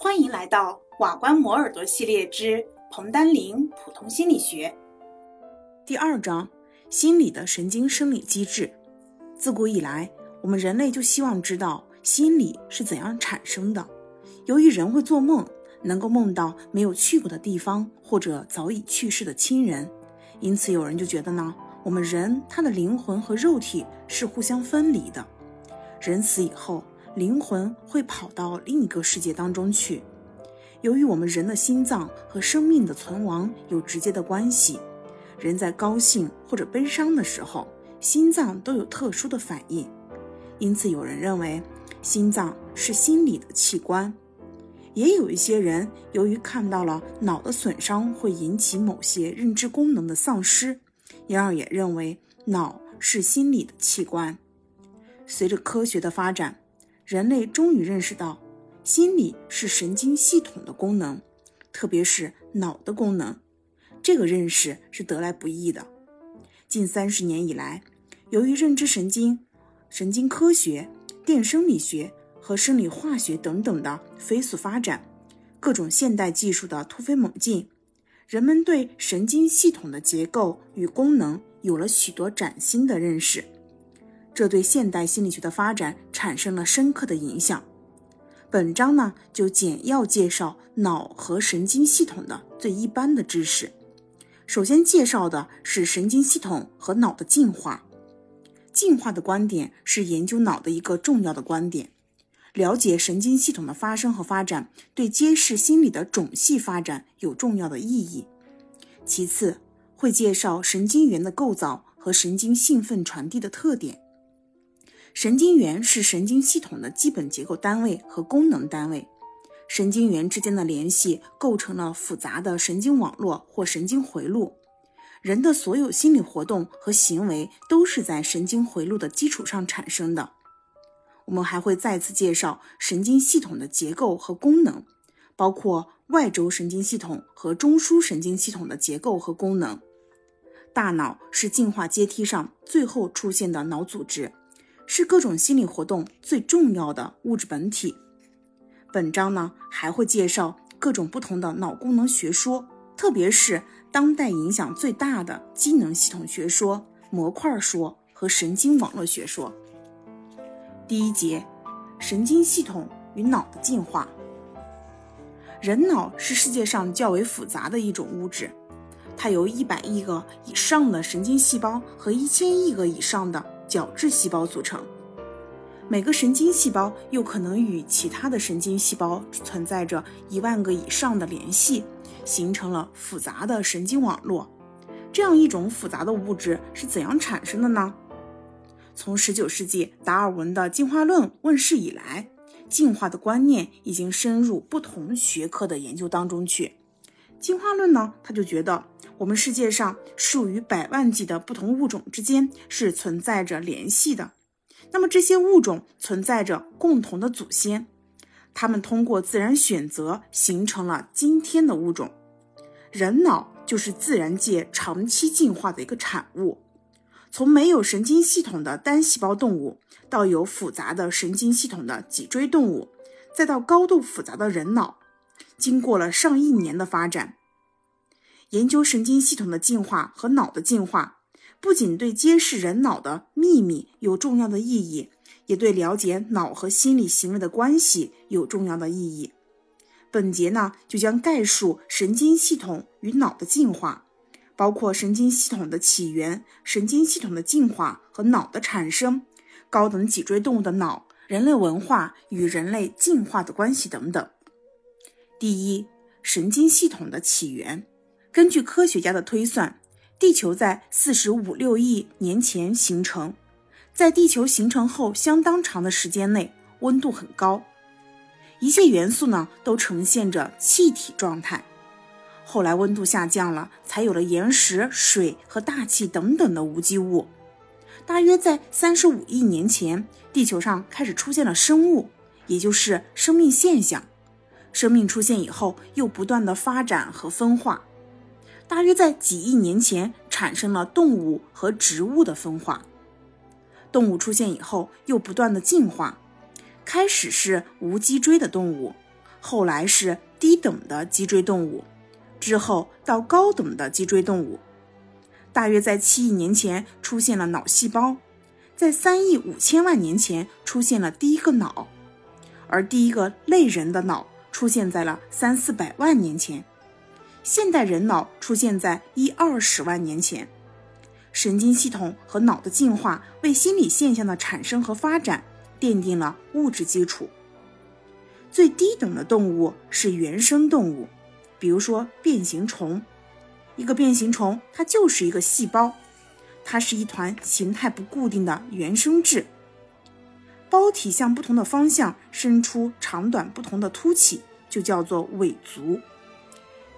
欢迎来到瓦关磨耳朵系列之彭丹林普通心理学第二章：心理的神经生理机制。自古以来，我们人类就希望知道心理是怎样产生的。由于人会做梦，能够梦到没有去过的地方或者早已去世的亲人，因此有人就觉得呢，我们人他的灵魂和肉体是互相分离的。人死以后，灵魂会跑到另一个世界当中去。由于我们人的心脏和生命的存亡有直接的关系，人在高兴或者悲伤的时候，心脏都有特殊的反应。因此，有人认为心脏是心理的器官。也有一些人由于看到了脑的损伤会引起某些认知功能的丧失，因而也认为脑是心理的器官。随着科学的发展，人类终于认识到，心理是神经系统的功能，特别是脑的功能。这个认识是得来不易的。近三十年以来，由于认知神经、神经科学、电生理学和生理化学等等的飞速发展，各种现代技术的突飞猛进，人们对神经系统的结构与功能有了许多崭新的认识。这对现代心理学的发展产生了深刻的影响。本章呢，就简要介绍脑和神经系统的最一般的知识。首先介绍的是神经系统和脑的进化。进化的观点是研究脑的一个重要的观点。了解神经系统的发生和发展，对揭示心理的种系发展有重要的意义。其次，会介绍神经元的构造和神经兴奋传递的特点。神经元是神经系统的基本结构单位和功能单位，神经元之间的联系构成了复杂的神经网络或神经回路。人的所有心理活动和行为都是在神经回路的基础上产生的。我们还会再次介绍神经系统的结构和功能，包括外周神经系统和中枢神经系统的结构和功能。大脑是进化阶梯上最后出现的脑组织。是各种心理活动最重要的物质本体。本章呢还会介绍各种不同的脑功能学说，特别是当代影响最大的机能系统学说、模块说和神经网络学说。第一节，神经系统与脑的进化。人脑是世界上较为复杂的一种物质，它由一百亿个以上的神经细胞和一千亿个以上的。角质细胞组成，每个神经细胞又可能与其他的神经细胞存在着一万个以上的联系，形成了复杂的神经网络。这样一种复杂的物质是怎样产生的呢？从19世纪达尔文的进化论问世以来，进化的观念已经深入不同学科的研究当中去。进化论呢，他就觉得。我们世界上数以百万计的不同物种之间是存在着联系的，那么这些物种存在着共同的祖先，它们通过自然选择形成了今天的物种。人脑就是自然界长期进化的一个产物，从没有神经系统的单细胞动物，到有复杂的神经系统的脊椎动物，再到高度复杂的人脑，经过了上亿年的发展。研究神经系统的进化和脑的进化，不仅对揭示人脑的秘密有重要的意义，也对了解脑和心理行为的关系有重要的意义。本节呢，就将概述神经系统与脑的进化，包括神经系统的起源、神经系统的进化和脑的产生、高等脊椎动物的脑、人类文化与人类进化的关系等等。第一，神经系统的起源。根据科学家的推算，地球在四十五六亿年前形成。在地球形成后相当长的时间内，温度很高，一切元素呢都呈现着气体状态。后来温度下降了，才有了岩石、水和大气等等的无机物。大约在三十五亿年前，地球上开始出现了生物，也就是生命现象。生命出现以后，又不断的发展和分化。大约在几亿年前产生了动物和植物的分化，动物出现以后又不断的进化，开始是无脊椎的动物，后来是低等的脊椎动物，之后到高等的脊椎动物。大约在七亿年前出现了脑细胞，在三亿五千万年前出现了第一个脑，而第一个类人的脑出现在了三四百万年前。现代人脑出现在一二十万年前。神经系统和脑的进化为心理现象的产生和发展奠定了物质基础。最低等的动物是原生动物，比如说变形虫。一个变形虫，它就是一个细胞，它是一团形态不固定的原生质，胞体向不同的方向伸出长短不同的凸起，就叫做尾足。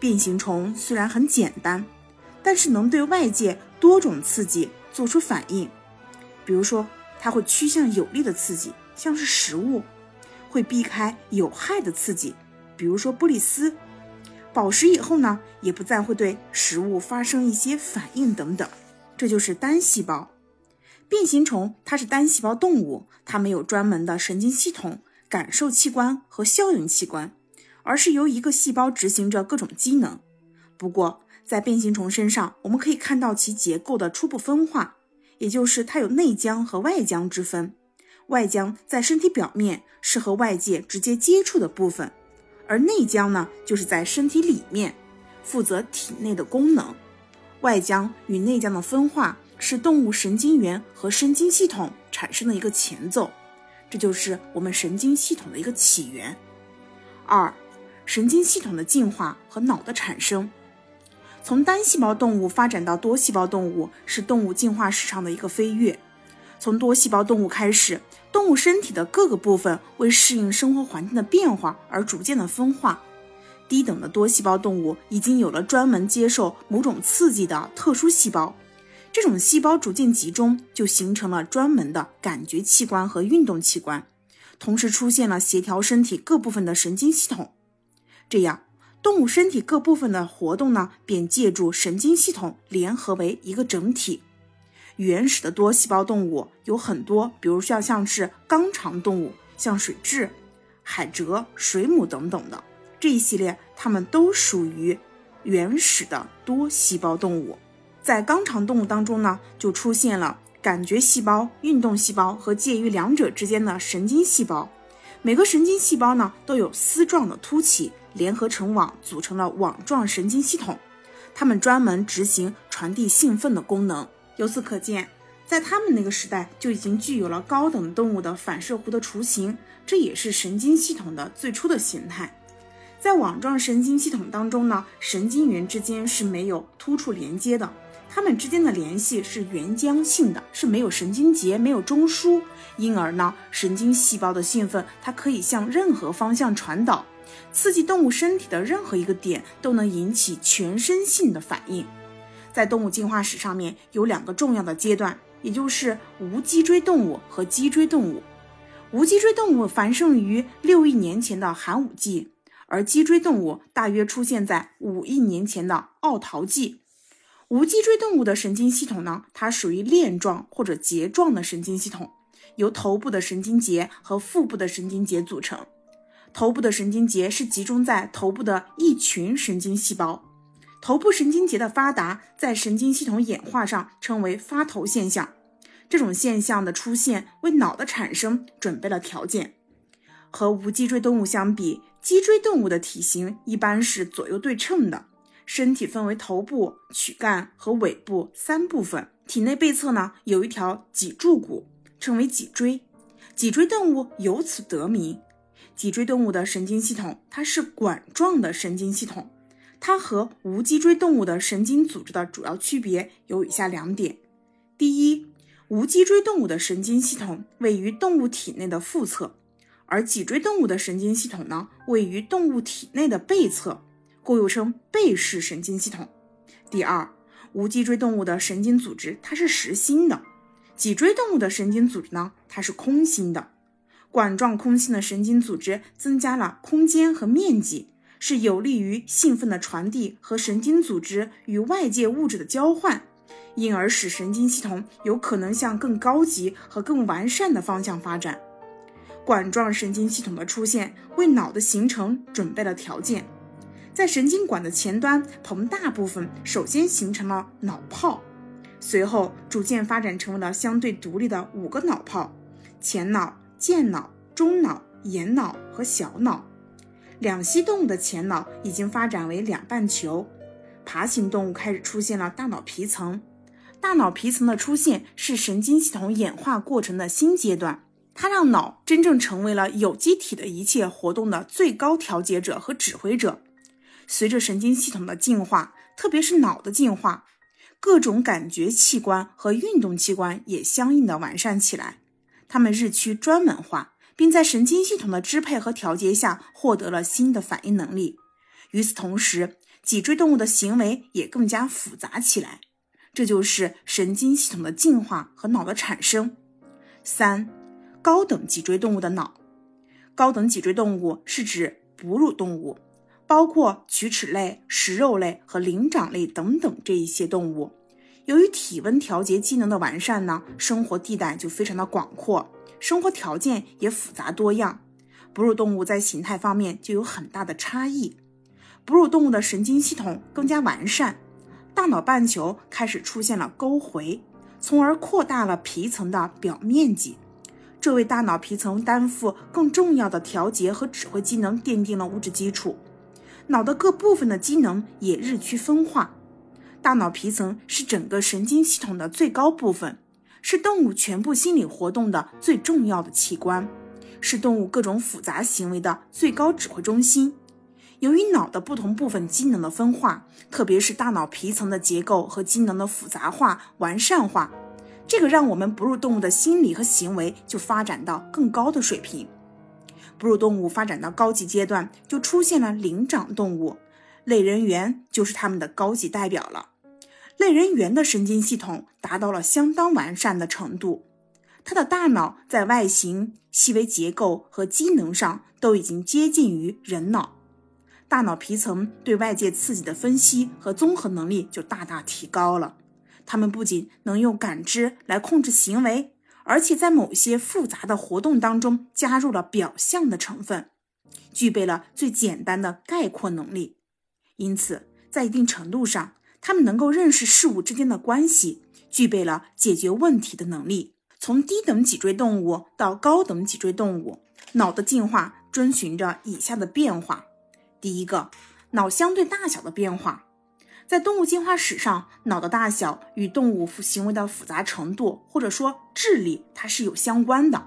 变形虫虽然很简单，但是能对外界多种刺激做出反应，比如说，它会趋向有利的刺激，像是食物；会避开有害的刺激，比如说玻璃丝。饱食以后呢，也不再会对食物发生一些反应等等。这就是单细胞变形虫，它是单细胞动物，它没有专门的神经系统、感受器官和效应器官，而是由一个细胞执行着各种机能。不过，在变形虫身上，我们可以看到其结构的初步分化，也就是它有内浆和外浆之分。外浆在身体表面，是和外界直接接触的部分，而内浆呢，就是在身体里面，负责体内的功能。外浆与内浆的分化是动物神经元和神经系统产生的一个前奏，这就是我们神经系统的一个起源。二，神经系统的进化和脑的产生。从单细胞动物发展到多细胞动物，是动物进化史上的一个飞跃。从多细胞动物开始，动物身体的各个部分为适应生活环境的变化而逐渐的分化。低等的多细胞动物已经有了专门接受某种刺激的特殊细胞，这种细胞逐渐集中，就形成了专门的感觉器官和运动器官，同时出现了协调身体各部分的神经系统。这样。动物身体各部分的活动呢，便借助神经系统联合为一个整体。原始的多细胞动物有很多，比如像像是纲肠动物，像水蛭、海蜇、水母等等的这一系列，它们都属于原始的多细胞动物。在纲肠动物当中呢，就出现了感觉细胞、运动细胞和介于两者之间的神经细胞。每个神经细胞呢，都有丝状的凸起。联合成网，组成了网状神经系统，它们专门执行传递兴奋的功能。由此可见，在他们那个时代就已经具有了高等动物的反射弧的雏形，这也是神经系统的最初的形态。在网状神经系统当中呢，神经元之间是没有突触连接的，它们之间的联系是原浆性的，是没有神经节、没有中枢，因而呢，神经细胞的兴奋它可以向任何方向传导。刺激动物身体的任何一个点都能引起全身性的反应。在动物进化史上面有两个重要的阶段，也就是无脊椎动物和脊椎动物。无脊椎动物繁盛于六亿年前的寒武纪，而脊椎动物大约出现在五亿年前的奥陶纪。无脊椎动物的神经系统呢，它属于链状或者节状的神经系统，由头部的神经节和腹部的神经节组成。头部的神经节是集中在头部的一群神经细胞，头部神经节的发达在神经系统演化上称为发头现象。这种现象的出现为脑的产生准备了条件。和无脊椎动物相比，脊椎动物的体型一般是左右对称的，身体分为头部、躯干和尾部三部分，体内背侧呢有一条脊柱骨，称为脊椎。脊椎动物由此得名。脊椎动物的神经系统，它是管状的神经系统。它和无脊椎动物的神经组织的主要区别有以下两点：第一，无脊椎动物的神经系统位于动物体内的腹侧，而脊椎动物的神经系统呢位于动物体内的背侧，故又称背式神经系统。第二，无脊椎动物的神经组织它是实心的，脊椎动物的神经组织呢它是空心的。管状空心的神经组织增加了空间和面积，是有利于兴奋的传递和神经组织与外界物质的交换，因而使神经系统有可能向更高级和更完善的方向发展。管状神经系统的出现为脑的形成准备了条件。在神经管的前端膨大部分首先形成了脑泡，随后逐渐发展成为了相对独立的五个脑泡：前脑、间脑、中脑、延脑和小脑。两栖动物的前脑已经发展为两半球，爬行动物开始出现了大脑皮层。大脑皮层的出现是神经系统演化过程的新阶段，它让脑真正成为了有机体的一切活动的最高调节者和指挥者。随着神经系统的进化，特别是脑的进化，各种感觉器官和运动器官也相应的完善起来，它们日趋专门化，并在神经系统的支配和调节下获得了新的反应能力。与此同时，脊椎动物的行为也更加复杂起来。这就是神经系统的进化和脑的产生。三、高等脊椎动物的脑。高等脊椎动物是指哺乳动物，包括龋齿类、食肉类和灵长类等等这一些动物。由于体温调节机能的完善呢，生活地带就非常的广阔，生活条件也复杂多样。哺乳动物在形态方面就有很大的差异。哺乳动物的神经系统更加完善。大脑半球开始出现了沟回，从而扩大了皮层的表面积，这为大脑皮层担负更重要的调节和指挥机能奠定了物质基础。脑的各部分的机能也日趋分化。大脑皮层是整个神经系统的最高部分，是动物全部心理活动的最重要的器官，是动物各种复杂行为的最高指挥中心。由于脑的不同部分机能的分化，特别是大脑皮层的结构和机能的复杂化、完善化，这个让我们哺乳动物的心理和行为就发展到更高的水平。哺乳动物发展到高级阶段，就出现了灵长动物，类人猿就是他们的高级代表了。类人猿的神经系统达到了相当完善的程度，它的大脑在外形、细微结构和机能上都已经接近于人脑。大脑皮层对外界刺激的分析和综合能力就大大提高了。它们不仅能用感知来控制行为，而且在某些复杂的活动当中加入了表象的成分，具备了最简单的概括能力。因此，在一定程度上，他们能够认识事物之间的关系，具备了解决问题的能力。从低等脊椎动物到高等脊椎动物，脑的进化遵循着以下的变化。第一个，脑相对大小的变化，在动物进化史上，脑的大小与动物行为的复杂程度，或者说智力，它是有相关的。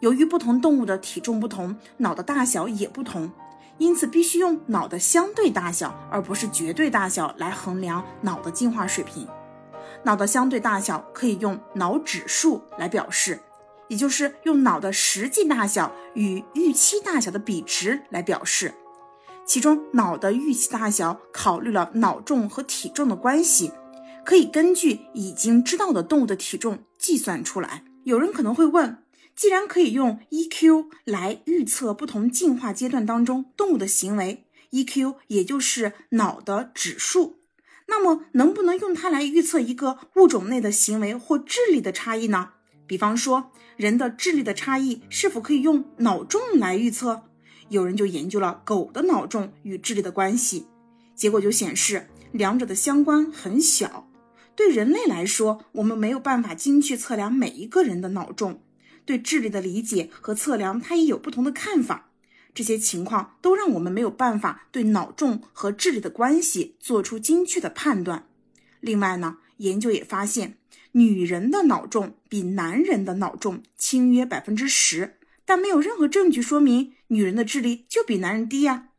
由于不同动物的体重不同，脑的大小也不同，因此必须用脑的相对大小，而不是绝对大小来衡量脑的进化水平。脑的相对大小可以用脑指数来表示，也就是用脑的实际大小与预期大小的比值来表示。其中，脑的预期大小考虑了脑重和体重的关系，可以根据已经知道的动物的体重计算出来。有人可能会问，既然可以用 EQ 来预测不同进化阶段当中动物的行为，EQ 也就是脑的指数，那么能不能用它来预测一个物种内的行为或智力的差异呢？比方说，人的智力的差异是否可以用脑重来预测？有人就研究了狗的脑重与智力的关系，结果就显示两者的相关很小。对人类来说，我们没有办法精确测量每一个人的脑重，对智力的理解和测量，它也有不同的看法。这些情况都让我们没有办法对脑重和智力的关系做出精确的判断。另外呢，研究也发现，女人的脑重比男人的脑重轻约百分之十。但没有任何证据说明女人的智力就比男人低呀。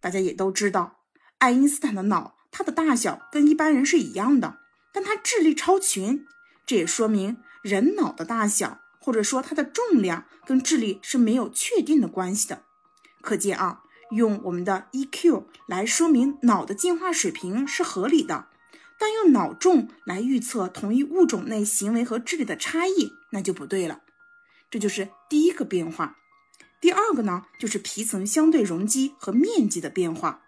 大家也都知道，爱因斯坦的脑，它的大小跟一般人是一样的，但他智力超群。这也说明人脑的大小，或者说它的重量跟智力是没有确定的关系的。可见啊，用我们的 EQ 来说明脑的进化水平是合理的，但用脑重来预测同一物种内行为和智力的差异，那就不对了。这就是第一个变化，第二个呢，就是皮层相对容积和面积的变化。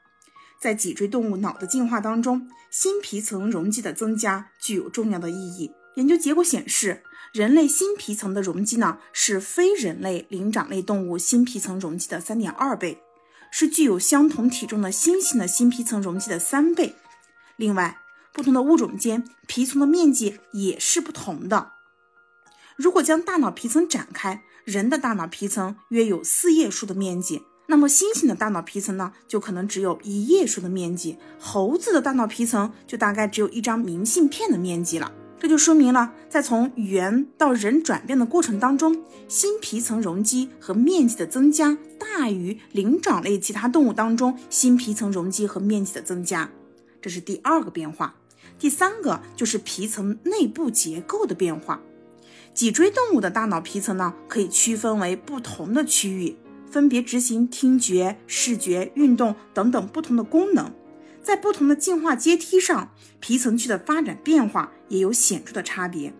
在脊椎动物脑的进化当中，新皮层容积的增加具有重要的意义。研究结果显示，人类新皮层的容积呢是非人类灵长类动物新皮层容积的三点二倍，是具有相同体重的猩猩的新皮层容积的三倍。另外，不同的物种间皮层的面积也是不同的。如果将大脑皮层展开，人的大脑皮层约有四页书的面积，那么猩猩的大脑皮层呢，就可能只有一页书的面积；猴子的大脑皮层就大概只有一张明信片的面积了。这就说明了，在从猿到人转变的过程当中，新皮层容积和面积的增加大于灵长类其他动物当中新皮层容积和面积的增加，这是第二个变化。第三个就是皮层内部结构的变化。脊椎动物的大脑皮层呢，可以区分为不同的区域，分别执行听觉、视觉、运动等等不同的功能。在不同的进化阶梯上，皮层区的发展变化也有显著的差别。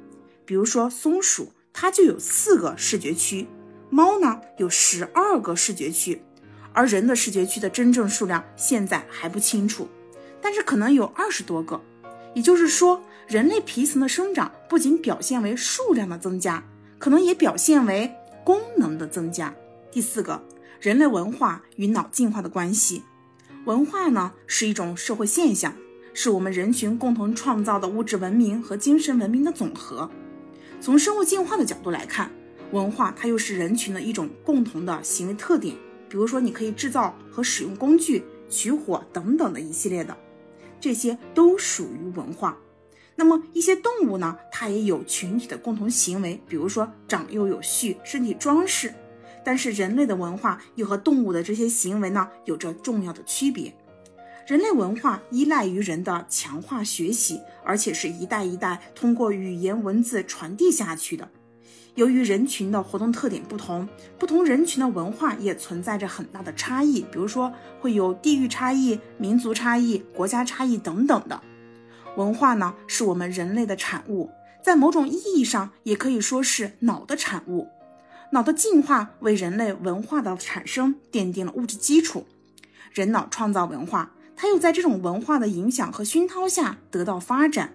比如说，松鼠它就有四个视觉区，猫呢有十二个视觉区，而人的视觉区的真正数量现在还不清楚，但是可能有二十多个。也就是说。人类皮层的生长不仅表现为数量的增加，可能也表现为功能的增加。第四个，人类文化与脑进化的关系。文化呢是一种社会现象，是我们人群共同创造的物质文明和精神文明的总和。从生物进化的角度来看，文化它又是人群的一种共同的行为特点。比如说，你可以制造和使用工具、取火等等的一系列的，这些都属于文化。那么一些动物呢，它也有群体的共同行为，比如说长幼有序、身体装饰。但是人类的文化又和动物的这些行为呢，有着重要的区别。人类文化依赖于人的强化学习，而且是一代一代通过语言文字传递下去的。由于人群的活动特点不同，不同人群的文化也存在着很大的差异，比如说会有地域差异、民族差异、国家差异等等的。文化呢，是我们人类的产物，在某种意义上也可以说是脑的产物。脑的进化为人类文化的产生奠定了物质基础。人脑创造文化，它又在这种文化的影响和熏陶下得到发展。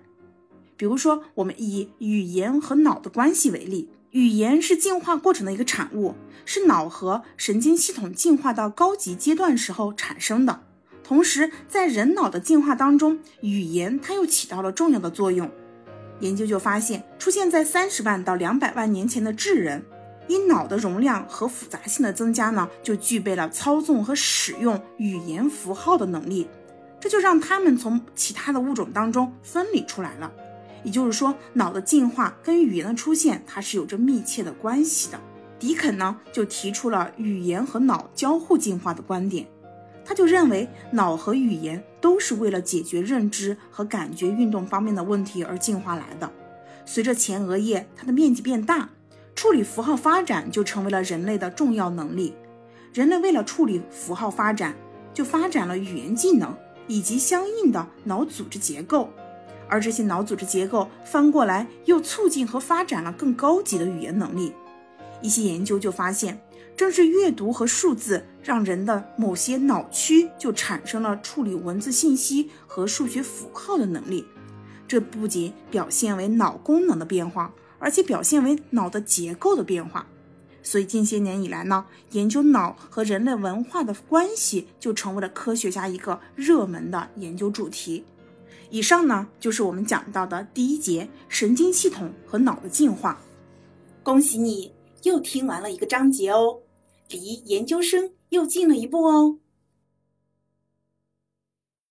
比如说，我们以语言和脑的关系为例，语言是进化过程的一个产物，是脑和神经系统进化到高级阶段时候产生的。同时，在人脑的进化当中，语言它又起到了重要的作用。研究就发现，出现在三十万到两百万年前的智人，因脑的容量和复杂性的增加呢，就具备了操纵和使用语言符号的能力。这就让他们从其他的物种当中分离出来了。也就是说，脑的进化跟语言的出现，它是有着密切的关系的。迪肯呢，就提出了语言和脑交互进化的观点。他就认为，脑和语言都是为了解决认知和感觉运动方面的问题而进化来的。随着前额叶它的面积变大，处理符号发展就成为了人类的重要能力。人类为了处理符号发展，就发展了语言技能以及相应的脑组织结构。而这些脑组织结构翻过来又促进和发展了更高级的语言能力。一些研究就发现。正是阅读和数字，让人的某些脑区就产生了处理文字信息和数学符号的能力。这不仅表现为脑功能的变化，而且表现为脑的结构的变化。所以近些年以来呢，研究脑和人类文化的关系就成为了科学家一个热门的研究主题。以上呢就是我们讲到的第一节神经系统和脑的进化。恭喜你又听完了一个章节哦。离研究生又近了一步哦。